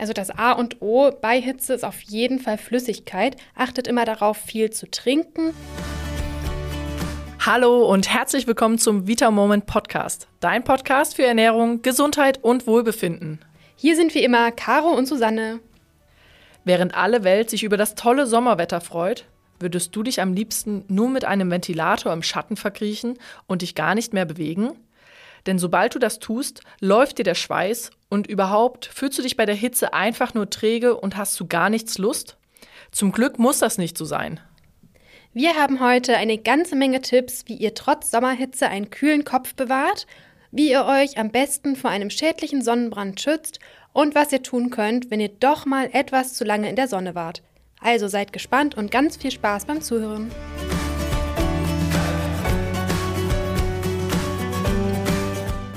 Also das A und O bei Hitze ist auf jeden Fall Flüssigkeit. Achtet immer darauf, viel zu trinken. Hallo und herzlich willkommen zum Vita Moment Podcast. Dein Podcast für Ernährung, Gesundheit und Wohlbefinden. Hier sind wie immer Caro und Susanne. Während alle Welt sich über das tolle Sommerwetter freut, würdest du dich am liebsten nur mit einem Ventilator im Schatten verkriechen und dich gar nicht mehr bewegen? Denn sobald du das tust, läuft dir der Schweiß und überhaupt fühlst du dich bei der Hitze einfach nur träge und hast zu gar nichts Lust? Zum Glück muss das nicht so sein. Wir haben heute eine ganze Menge Tipps, wie ihr trotz Sommerhitze einen kühlen Kopf bewahrt, wie ihr euch am besten vor einem schädlichen Sonnenbrand schützt und was ihr tun könnt, wenn ihr doch mal etwas zu lange in der Sonne wart. Also seid gespannt und ganz viel Spaß beim Zuhören.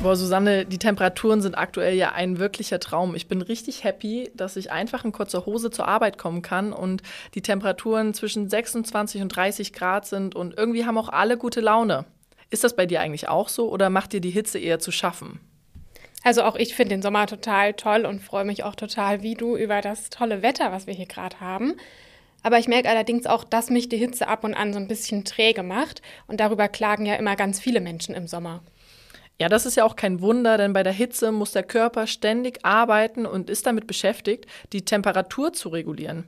Boah, Susanne, die Temperaturen sind aktuell ja ein wirklicher Traum. Ich bin richtig happy, dass ich einfach in kurzer Hose zur Arbeit kommen kann und die Temperaturen zwischen 26 und 30 Grad sind und irgendwie haben auch alle gute Laune. Ist das bei dir eigentlich auch so oder macht dir die Hitze eher zu schaffen? Also auch ich finde den Sommer total toll und freue mich auch total wie du über das tolle Wetter, was wir hier gerade haben. Aber ich merke allerdings auch, dass mich die Hitze ab und an so ein bisschen träge macht und darüber klagen ja immer ganz viele Menschen im Sommer. Ja, das ist ja auch kein Wunder, denn bei der Hitze muss der Körper ständig arbeiten und ist damit beschäftigt, die Temperatur zu regulieren.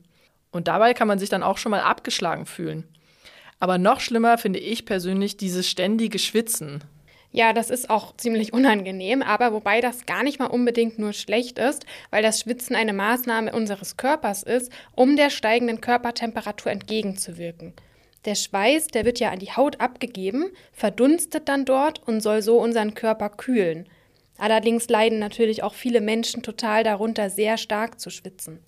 Und dabei kann man sich dann auch schon mal abgeschlagen fühlen. Aber noch schlimmer finde ich persönlich dieses ständige Schwitzen. Ja, das ist auch ziemlich unangenehm, aber wobei das gar nicht mal unbedingt nur schlecht ist, weil das Schwitzen eine Maßnahme unseres Körpers ist, um der steigenden Körpertemperatur entgegenzuwirken. Der Schweiß, der wird ja an die Haut abgegeben, verdunstet dann dort und soll so unseren Körper kühlen. Allerdings leiden natürlich auch viele Menschen total darunter, sehr stark zu schwitzen.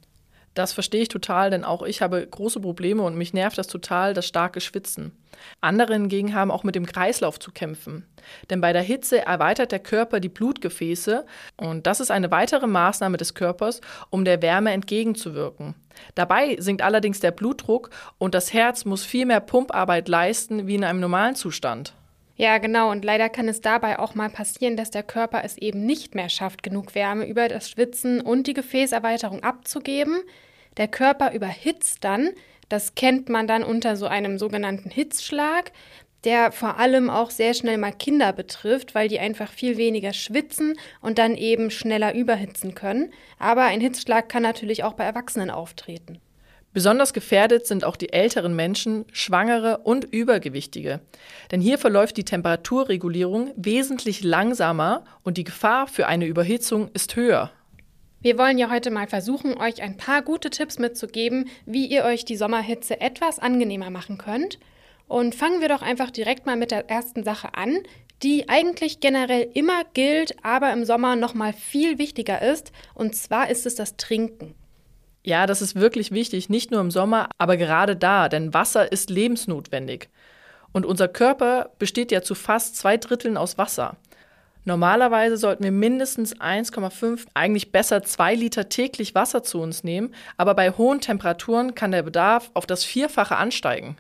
Das verstehe ich total, denn auch ich habe große Probleme und mich nervt das total, das starke Schwitzen. Andere hingegen haben auch mit dem Kreislauf zu kämpfen. Denn bei der Hitze erweitert der Körper die Blutgefäße und das ist eine weitere Maßnahme des Körpers, um der Wärme entgegenzuwirken. Dabei sinkt allerdings der Blutdruck und das Herz muss viel mehr Pumparbeit leisten wie in einem normalen Zustand. Ja, genau. Und leider kann es dabei auch mal passieren, dass der Körper es eben nicht mehr schafft, genug Wärme über das Schwitzen und die Gefäßerweiterung abzugeben. Der Körper überhitzt dann. Das kennt man dann unter so einem sogenannten Hitzschlag, der vor allem auch sehr schnell mal Kinder betrifft, weil die einfach viel weniger schwitzen und dann eben schneller überhitzen können. Aber ein Hitzschlag kann natürlich auch bei Erwachsenen auftreten. Besonders gefährdet sind auch die älteren Menschen, Schwangere und Übergewichtige. Denn hier verläuft die Temperaturregulierung wesentlich langsamer und die Gefahr für eine Überhitzung ist höher. Wir wollen ja heute mal versuchen, euch ein paar gute Tipps mitzugeben, wie ihr euch die Sommerhitze etwas angenehmer machen könnt. Und fangen wir doch einfach direkt mal mit der ersten Sache an, die eigentlich generell immer gilt, aber im Sommer noch mal viel wichtiger ist, und zwar ist es das Trinken. Ja, das ist wirklich wichtig, nicht nur im Sommer, aber gerade da, denn Wasser ist lebensnotwendig. Und unser Körper besteht ja zu fast zwei Dritteln aus Wasser. Normalerweise sollten wir mindestens 1,5, eigentlich besser 2 Liter täglich Wasser zu uns nehmen, aber bei hohen Temperaturen kann der Bedarf auf das Vierfache ansteigen.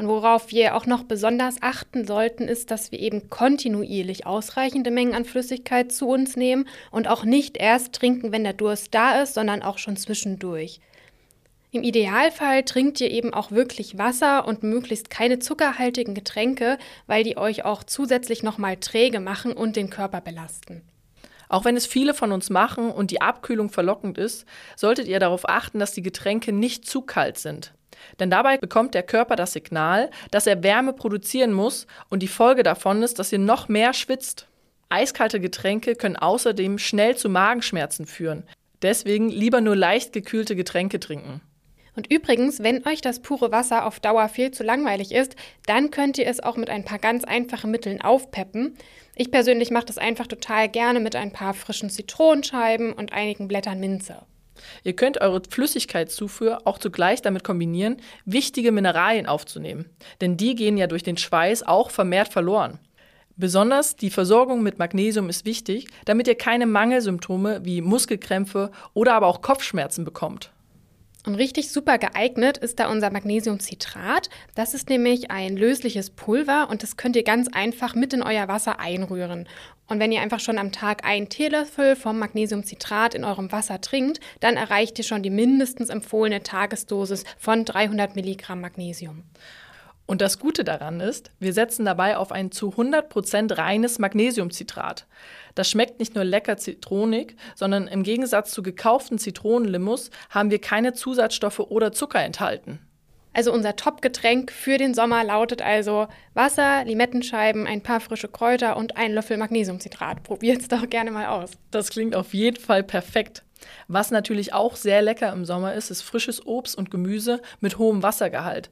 Und worauf wir auch noch besonders achten sollten, ist, dass wir eben kontinuierlich ausreichende Mengen an Flüssigkeit zu uns nehmen und auch nicht erst trinken, wenn der Durst da ist, sondern auch schon zwischendurch. Im Idealfall trinkt ihr eben auch wirklich Wasser und möglichst keine zuckerhaltigen Getränke, weil die euch auch zusätzlich nochmal träge machen und den Körper belasten. Auch wenn es viele von uns machen und die Abkühlung verlockend ist, solltet ihr darauf achten, dass die Getränke nicht zu kalt sind. Denn dabei bekommt der Körper das Signal, dass er Wärme produzieren muss und die Folge davon ist, dass ihr noch mehr schwitzt. Eiskalte Getränke können außerdem schnell zu Magenschmerzen führen. Deswegen lieber nur leicht gekühlte Getränke trinken. Und übrigens, wenn euch das pure Wasser auf Dauer viel zu langweilig ist, dann könnt ihr es auch mit ein paar ganz einfachen Mitteln aufpeppen. Ich persönlich mache das einfach total gerne mit ein paar frischen Zitronenscheiben und einigen Blättern Minze. Ihr könnt eure Flüssigkeitszufuhr auch zugleich damit kombinieren, wichtige Mineralien aufzunehmen, denn die gehen ja durch den Schweiß auch vermehrt verloren. Besonders die Versorgung mit Magnesium ist wichtig, damit ihr keine Mangelsymptome wie Muskelkrämpfe oder aber auch Kopfschmerzen bekommt. Und richtig super geeignet ist da unser Magnesiumcitrat. Das ist nämlich ein lösliches Pulver und das könnt ihr ganz einfach mit in euer Wasser einrühren. Und wenn ihr einfach schon am Tag einen Teelöffel vom Magnesiumcitrat in eurem Wasser trinkt, dann erreicht ihr schon die mindestens empfohlene Tagesdosis von 300 Milligramm Magnesium. Und das Gute daran ist, wir setzen dabei auf ein zu 100% reines Magnesiumcitrat. Das schmeckt nicht nur lecker zitronig, sondern im Gegensatz zu gekauften Zitronenlimus haben wir keine Zusatzstoffe oder Zucker enthalten. Also unser Top-Getränk für den Sommer lautet also Wasser, Limettenscheiben, ein paar frische Kräuter und ein Löffel Magnesiumcitrat. Probiert's doch gerne mal aus. Das klingt auf jeden Fall perfekt. Was natürlich auch sehr lecker im Sommer ist, ist frisches Obst und Gemüse mit hohem Wassergehalt.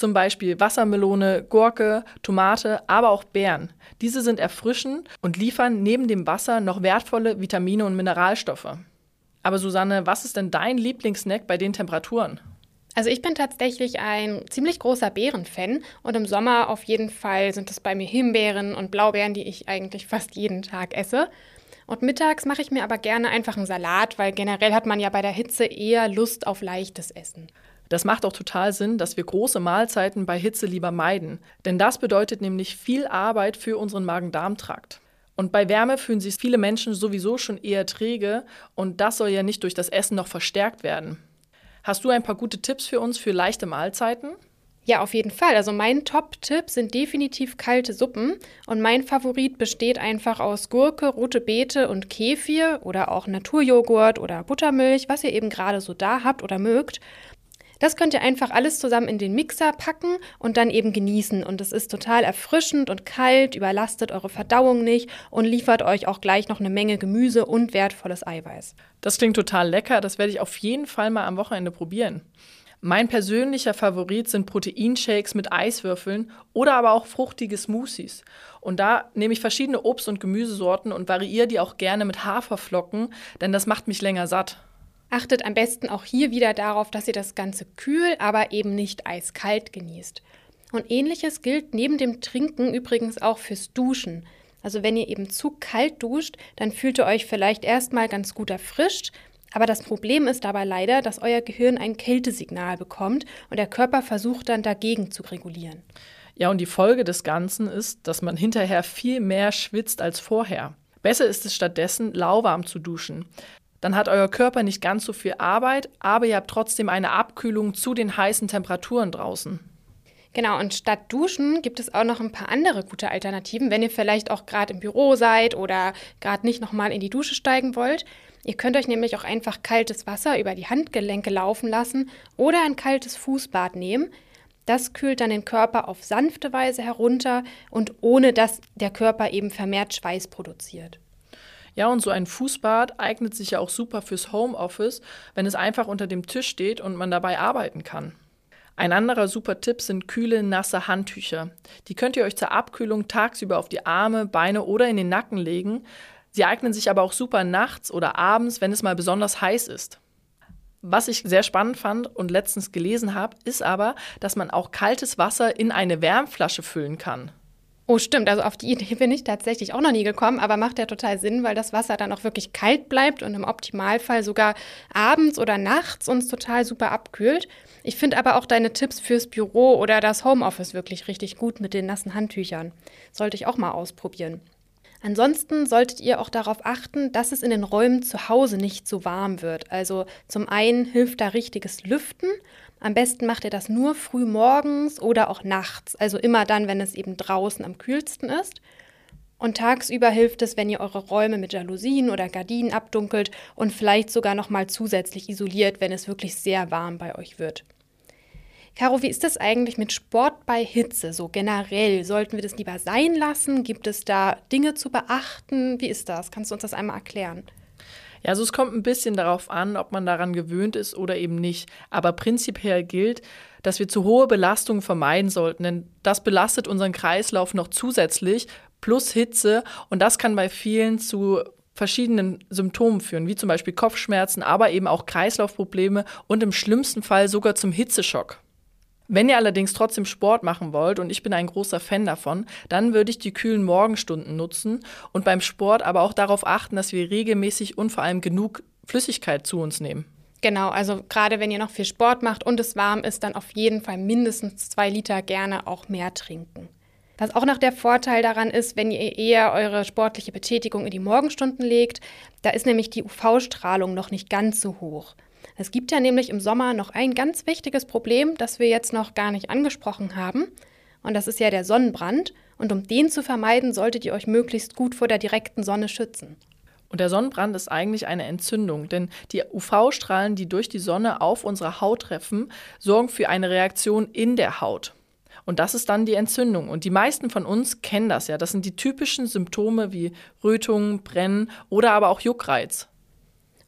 Zum Beispiel Wassermelone, Gurke, Tomate, aber auch Beeren. Diese sind erfrischend und liefern neben dem Wasser noch wertvolle Vitamine und Mineralstoffe. Aber Susanne, was ist denn dein Lieblingssnack bei den Temperaturen? Also ich bin tatsächlich ein ziemlich großer Beerenfan und im Sommer auf jeden Fall sind es bei mir Himbeeren und Blaubeeren, die ich eigentlich fast jeden Tag esse. Und mittags mache ich mir aber gerne einfach einen Salat, weil generell hat man ja bei der Hitze eher Lust auf leichtes Essen. Das macht auch total Sinn, dass wir große Mahlzeiten bei Hitze lieber meiden. Denn das bedeutet nämlich viel Arbeit für unseren Magen-Darm-Trakt. Und bei Wärme fühlen sich viele Menschen sowieso schon eher träge und das soll ja nicht durch das Essen noch verstärkt werden. Hast du ein paar gute Tipps für uns für leichte Mahlzeiten? Ja, auf jeden Fall. Also mein Top-Tipp sind definitiv kalte Suppen und mein Favorit besteht einfach aus Gurke, rote Beete und Kefir oder auch Naturjoghurt oder Buttermilch, was ihr eben gerade so da habt oder mögt. Das könnt ihr einfach alles zusammen in den Mixer packen und dann eben genießen. Und es ist total erfrischend und kalt, überlastet eure Verdauung nicht und liefert euch auch gleich noch eine Menge Gemüse und wertvolles Eiweiß. Das klingt total lecker. Das werde ich auf jeden Fall mal am Wochenende probieren. Mein persönlicher Favorit sind Proteinshakes mit Eiswürfeln oder aber auch fruchtige Smoothies. Und da nehme ich verschiedene Obst- und Gemüsesorten und variiere die auch gerne mit Haferflocken, denn das macht mich länger satt. Achtet am besten auch hier wieder darauf, dass ihr das Ganze kühl, aber eben nicht eiskalt genießt. Und ähnliches gilt neben dem Trinken übrigens auch fürs Duschen. Also wenn ihr eben zu kalt duscht, dann fühlt ihr euch vielleicht erstmal ganz gut erfrischt, aber das Problem ist dabei leider, dass euer Gehirn ein Kältesignal bekommt und der Körper versucht dann dagegen zu regulieren. Ja, und die Folge des Ganzen ist, dass man hinterher viel mehr schwitzt als vorher. Besser ist es stattdessen, lauwarm zu duschen. Dann hat euer Körper nicht ganz so viel Arbeit, aber ihr habt trotzdem eine Abkühlung zu den heißen Temperaturen draußen. Genau, und statt Duschen gibt es auch noch ein paar andere gute Alternativen, wenn ihr vielleicht auch gerade im Büro seid oder gerade nicht nochmal in die Dusche steigen wollt. Ihr könnt euch nämlich auch einfach kaltes Wasser über die Handgelenke laufen lassen oder ein kaltes Fußbad nehmen. Das kühlt dann den Körper auf sanfte Weise herunter und ohne dass der Körper eben vermehrt Schweiß produziert. Ja, und so ein Fußbad eignet sich ja auch super fürs Homeoffice, wenn es einfach unter dem Tisch steht und man dabei arbeiten kann. Ein anderer super Tipp sind kühle, nasse Handtücher. Die könnt ihr euch zur Abkühlung tagsüber auf die Arme, Beine oder in den Nacken legen. Sie eignen sich aber auch super nachts oder abends, wenn es mal besonders heiß ist. Was ich sehr spannend fand und letztens gelesen habe, ist aber, dass man auch kaltes Wasser in eine Wärmflasche füllen kann. Oh, stimmt. Also auf die Idee bin ich tatsächlich auch noch nie gekommen, aber macht ja total Sinn, weil das Wasser dann auch wirklich kalt bleibt und im Optimalfall sogar abends oder nachts uns total super abkühlt. Ich finde aber auch deine Tipps fürs Büro oder das Homeoffice wirklich richtig gut mit den nassen Handtüchern. Sollte ich auch mal ausprobieren. Ansonsten solltet ihr auch darauf achten, dass es in den Räumen zu Hause nicht so warm wird. Also zum einen hilft da richtiges Lüften am besten macht ihr das nur früh morgens oder auch nachts, also immer dann, wenn es eben draußen am kühlsten ist. Und tagsüber hilft es, wenn ihr eure Räume mit Jalousien oder Gardinen abdunkelt und vielleicht sogar noch mal zusätzlich isoliert, wenn es wirklich sehr warm bei euch wird. Caro, wie ist das eigentlich mit Sport bei Hitze? So generell, sollten wir das lieber sein lassen? Gibt es da Dinge zu beachten? Wie ist das? Kannst du uns das einmal erklären? Ja, also es kommt ein bisschen darauf an, ob man daran gewöhnt ist oder eben nicht. Aber prinzipiell gilt, dass wir zu hohe Belastungen vermeiden sollten, denn das belastet unseren Kreislauf noch zusätzlich plus Hitze und das kann bei vielen zu verschiedenen Symptomen führen, wie zum Beispiel Kopfschmerzen, aber eben auch Kreislaufprobleme und im schlimmsten Fall sogar zum Hitzeschock. Wenn ihr allerdings trotzdem Sport machen wollt, und ich bin ein großer Fan davon, dann würde ich die kühlen Morgenstunden nutzen und beim Sport aber auch darauf achten, dass wir regelmäßig und vor allem genug Flüssigkeit zu uns nehmen. Genau, also gerade wenn ihr noch viel Sport macht und es warm ist, dann auf jeden Fall mindestens zwei Liter gerne auch mehr trinken. Was auch noch der Vorteil daran ist, wenn ihr eher eure sportliche Betätigung in die Morgenstunden legt, da ist nämlich die UV-Strahlung noch nicht ganz so hoch. Es gibt ja nämlich im Sommer noch ein ganz wichtiges Problem, das wir jetzt noch gar nicht angesprochen haben. Und das ist ja der Sonnenbrand. Und um den zu vermeiden, solltet ihr euch möglichst gut vor der direkten Sonne schützen. Und der Sonnenbrand ist eigentlich eine Entzündung, denn die UV-Strahlen, die durch die Sonne auf unsere Haut treffen, sorgen für eine Reaktion in der Haut. Und das ist dann die Entzündung. Und die meisten von uns kennen das ja. Das sind die typischen Symptome wie Rötungen, Brennen oder aber auch Juckreiz.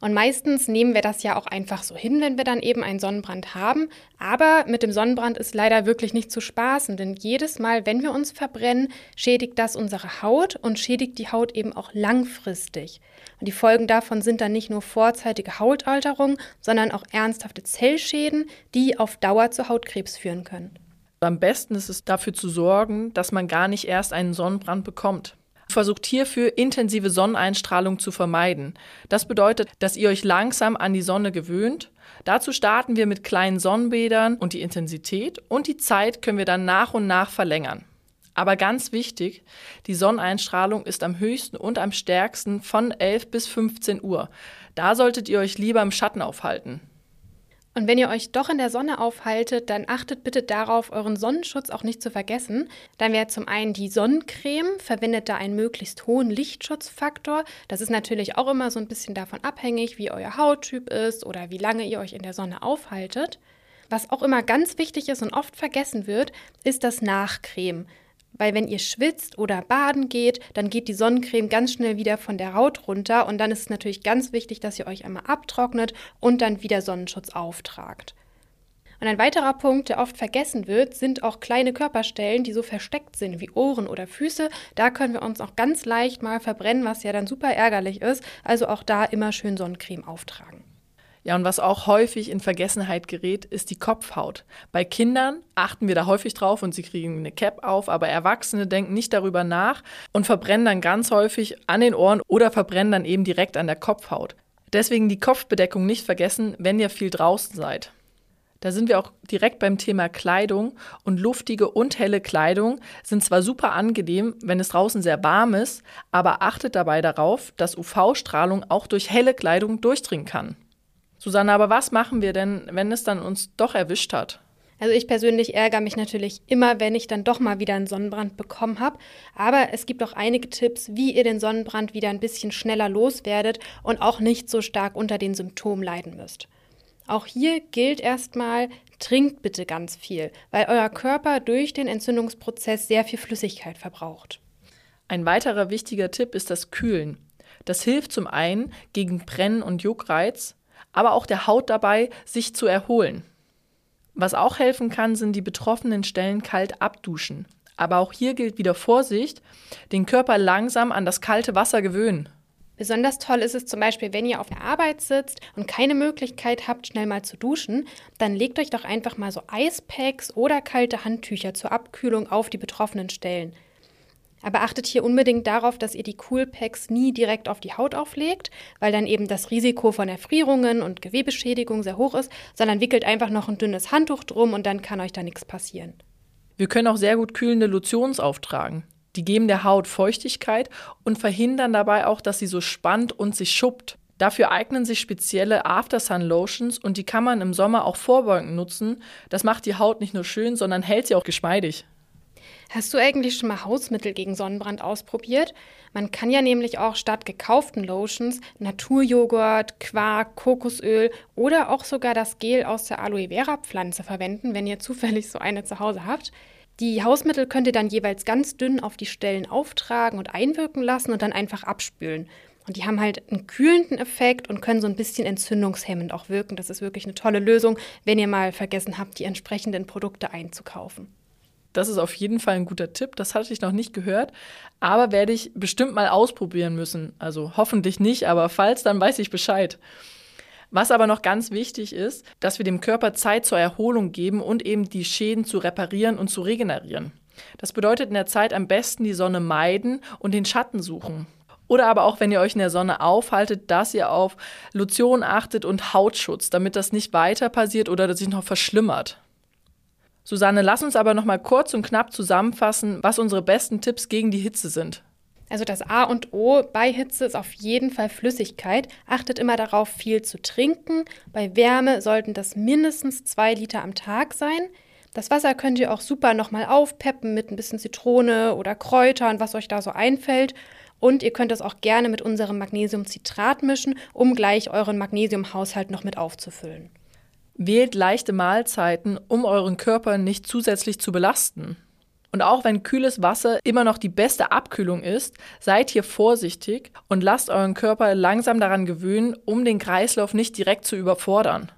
Und meistens nehmen wir das ja auch einfach so hin, wenn wir dann eben einen Sonnenbrand haben. Aber mit dem Sonnenbrand ist leider wirklich nicht zu spaßen, denn jedes Mal, wenn wir uns verbrennen, schädigt das unsere Haut und schädigt die Haut eben auch langfristig. Und die Folgen davon sind dann nicht nur vorzeitige Hautalterung, sondern auch ernsthafte Zellschäden, die auf Dauer zu Hautkrebs führen können. Am besten ist es dafür zu sorgen, dass man gar nicht erst einen Sonnenbrand bekommt. Versucht hierfür intensive Sonneneinstrahlung zu vermeiden. Das bedeutet, dass ihr euch langsam an die Sonne gewöhnt. Dazu starten wir mit kleinen Sonnenbädern und die Intensität und die Zeit können wir dann nach und nach verlängern. Aber ganz wichtig, die Sonneneinstrahlung ist am höchsten und am stärksten von 11 bis 15 Uhr. Da solltet ihr euch lieber im Schatten aufhalten. Und wenn ihr euch doch in der Sonne aufhaltet, dann achtet bitte darauf, euren Sonnenschutz auch nicht zu vergessen. Dann wäre zum einen die Sonnencreme, verwendet da einen möglichst hohen Lichtschutzfaktor. Das ist natürlich auch immer so ein bisschen davon abhängig, wie euer Hauttyp ist oder wie lange ihr euch in der Sonne aufhaltet. Was auch immer ganz wichtig ist und oft vergessen wird, ist das Nachcreme. Weil wenn ihr schwitzt oder baden geht, dann geht die Sonnencreme ganz schnell wieder von der Haut runter und dann ist es natürlich ganz wichtig, dass ihr euch einmal abtrocknet und dann wieder Sonnenschutz auftragt. Und ein weiterer Punkt, der oft vergessen wird, sind auch kleine Körperstellen, die so versteckt sind wie Ohren oder Füße. Da können wir uns auch ganz leicht mal verbrennen, was ja dann super ärgerlich ist. Also auch da immer schön Sonnencreme auftragen. Ja, und was auch häufig in Vergessenheit gerät, ist die Kopfhaut. Bei Kindern achten wir da häufig drauf und sie kriegen eine Cap auf, aber Erwachsene denken nicht darüber nach und verbrennen dann ganz häufig an den Ohren oder verbrennen dann eben direkt an der Kopfhaut. Deswegen die Kopfbedeckung nicht vergessen, wenn ihr viel draußen seid. Da sind wir auch direkt beim Thema Kleidung und luftige und helle Kleidung sind zwar super angenehm, wenn es draußen sehr warm ist, aber achtet dabei darauf, dass UV-Strahlung auch durch helle Kleidung durchdringen kann. Susanne, aber was machen wir denn, wenn es dann uns doch erwischt hat? Also ich persönlich ärgere mich natürlich immer, wenn ich dann doch mal wieder einen Sonnenbrand bekommen habe. Aber es gibt auch einige Tipps, wie ihr den Sonnenbrand wieder ein bisschen schneller loswerdet und auch nicht so stark unter den Symptomen leiden müsst. Auch hier gilt erstmal, trinkt bitte ganz viel, weil euer Körper durch den Entzündungsprozess sehr viel Flüssigkeit verbraucht. Ein weiterer wichtiger Tipp ist das Kühlen. Das hilft zum einen gegen Brennen und Juckreiz, aber auch der Haut dabei, sich zu erholen. Was auch helfen kann, sind die betroffenen Stellen kalt abduschen. Aber auch hier gilt wieder Vorsicht, den Körper langsam an das kalte Wasser gewöhnen. Besonders toll ist es zum Beispiel, wenn ihr auf der Arbeit sitzt und keine Möglichkeit habt, schnell mal zu duschen, dann legt euch doch einfach mal so Eispacks oder kalte Handtücher zur Abkühlung auf die betroffenen Stellen. Aber achtet hier unbedingt darauf, dass ihr die Coolpacks nie direkt auf die Haut auflegt, weil dann eben das Risiko von Erfrierungen und Gewebeschädigung sehr hoch ist, sondern wickelt einfach noch ein dünnes Handtuch drum und dann kann euch da nichts passieren. Wir können auch sehr gut kühlende Lotions auftragen. Die geben der Haut Feuchtigkeit und verhindern dabei auch, dass sie so spannt und sich schuppt. Dafür eignen sich spezielle Aftersun Lotions und die kann man im Sommer auch vorbeugend nutzen. Das macht die Haut nicht nur schön, sondern hält sie auch geschmeidig. Hast du eigentlich schon mal Hausmittel gegen Sonnenbrand ausprobiert? Man kann ja nämlich auch statt gekauften Lotions Naturjoghurt, Quark, Kokosöl oder auch sogar das Gel aus der Aloe Vera Pflanze verwenden, wenn ihr zufällig so eine zu Hause habt. Die Hausmittel könnt ihr dann jeweils ganz dünn auf die Stellen auftragen und einwirken lassen und dann einfach abspülen. Und die haben halt einen kühlenden Effekt und können so ein bisschen entzündungshemmend auch wirken. Das ist wirklich eine tolle Lösung, wenn ihr mal vergessen habt, die entsprechenden Produkte einzukaufen. Das ist auf jeden Fall ein guter Tipp. Das hatte ich noch nicht gehört, aber werde ich bestimmt mal ausprobieren müssen. Also hoffentlich nicht, aber falls, dann weiß ich Bescheid. Was aber noch ganz wichtig ist, dass wir dem Körper Zeit zur Erholung geben und eben die Schäden zu reparieren und zu regenerieren. Das bedeutet in der Zeit am besten die Sonne meiden und den Schatten suchen. Oder aber auch, wenn ihr euch in der Sonne aufhaltet, dass ihr auf Lotion achtet und Hautschutz, damit das nicht weiter passiert oder sich noch verschlimmert. Susanne, lass uns aber noch mal kurz und knapp zusammenfassen, was unsere besten Tipps gegen die Hitze sind. Also das A und O bei Hitze ist auf jeden Fall Flüssigkeit. Achtet immer darauf, viel zu trinken. Bei Wärme sollten das mindestens zwei Liter am Tag sein. Das Wasser könnt ihr auch super nochmal aufpeppen mit ein bisschen Zitrone oder Kräutern, was euch da so einfällt. Und ihr könnt es auch gerne mit unserem Magnesiumcitrat mischen, um gleich euren Magnesiumhaushalt noch mit aufzufüllen. Wählt leichte Mahlzeiten, um euren Körper nicht zusätzlich zu belasten. Und auch wenn kühles Wasser immer noch die beste Abkühlung ist, seid hier vorsichtig und lasst euren Körper langsam daran gewöhnen, um den Kreislauf nicht direkt zu überfordern.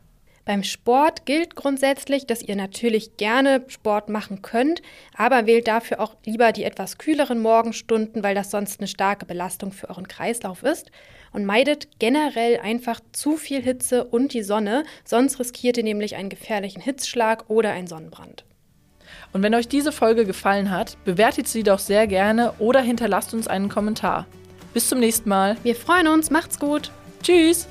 Beim Sport gilt grundsätzlich, dass ihr natürlich gerne Sport machen könnt, aber wählt dafür auch lieber die etwas kühleren Morgenstunden, weil das sonst eine starke Belastung für euren Kreislauf ist. Und meidet generell einfach zu viel Hitze und die Sonne, sonst riskiert ihr nämlich einen gefährlichen Hitzschlag oder einen Sonnenbrand. Und wenn euch diese Folge gefallen hat, bewertet sie doch sehr gerne oder hinterlasst uns einen Kommentar. Bis zum nächsten Mal. Wir freuen uns, macht's gut. Tschüss.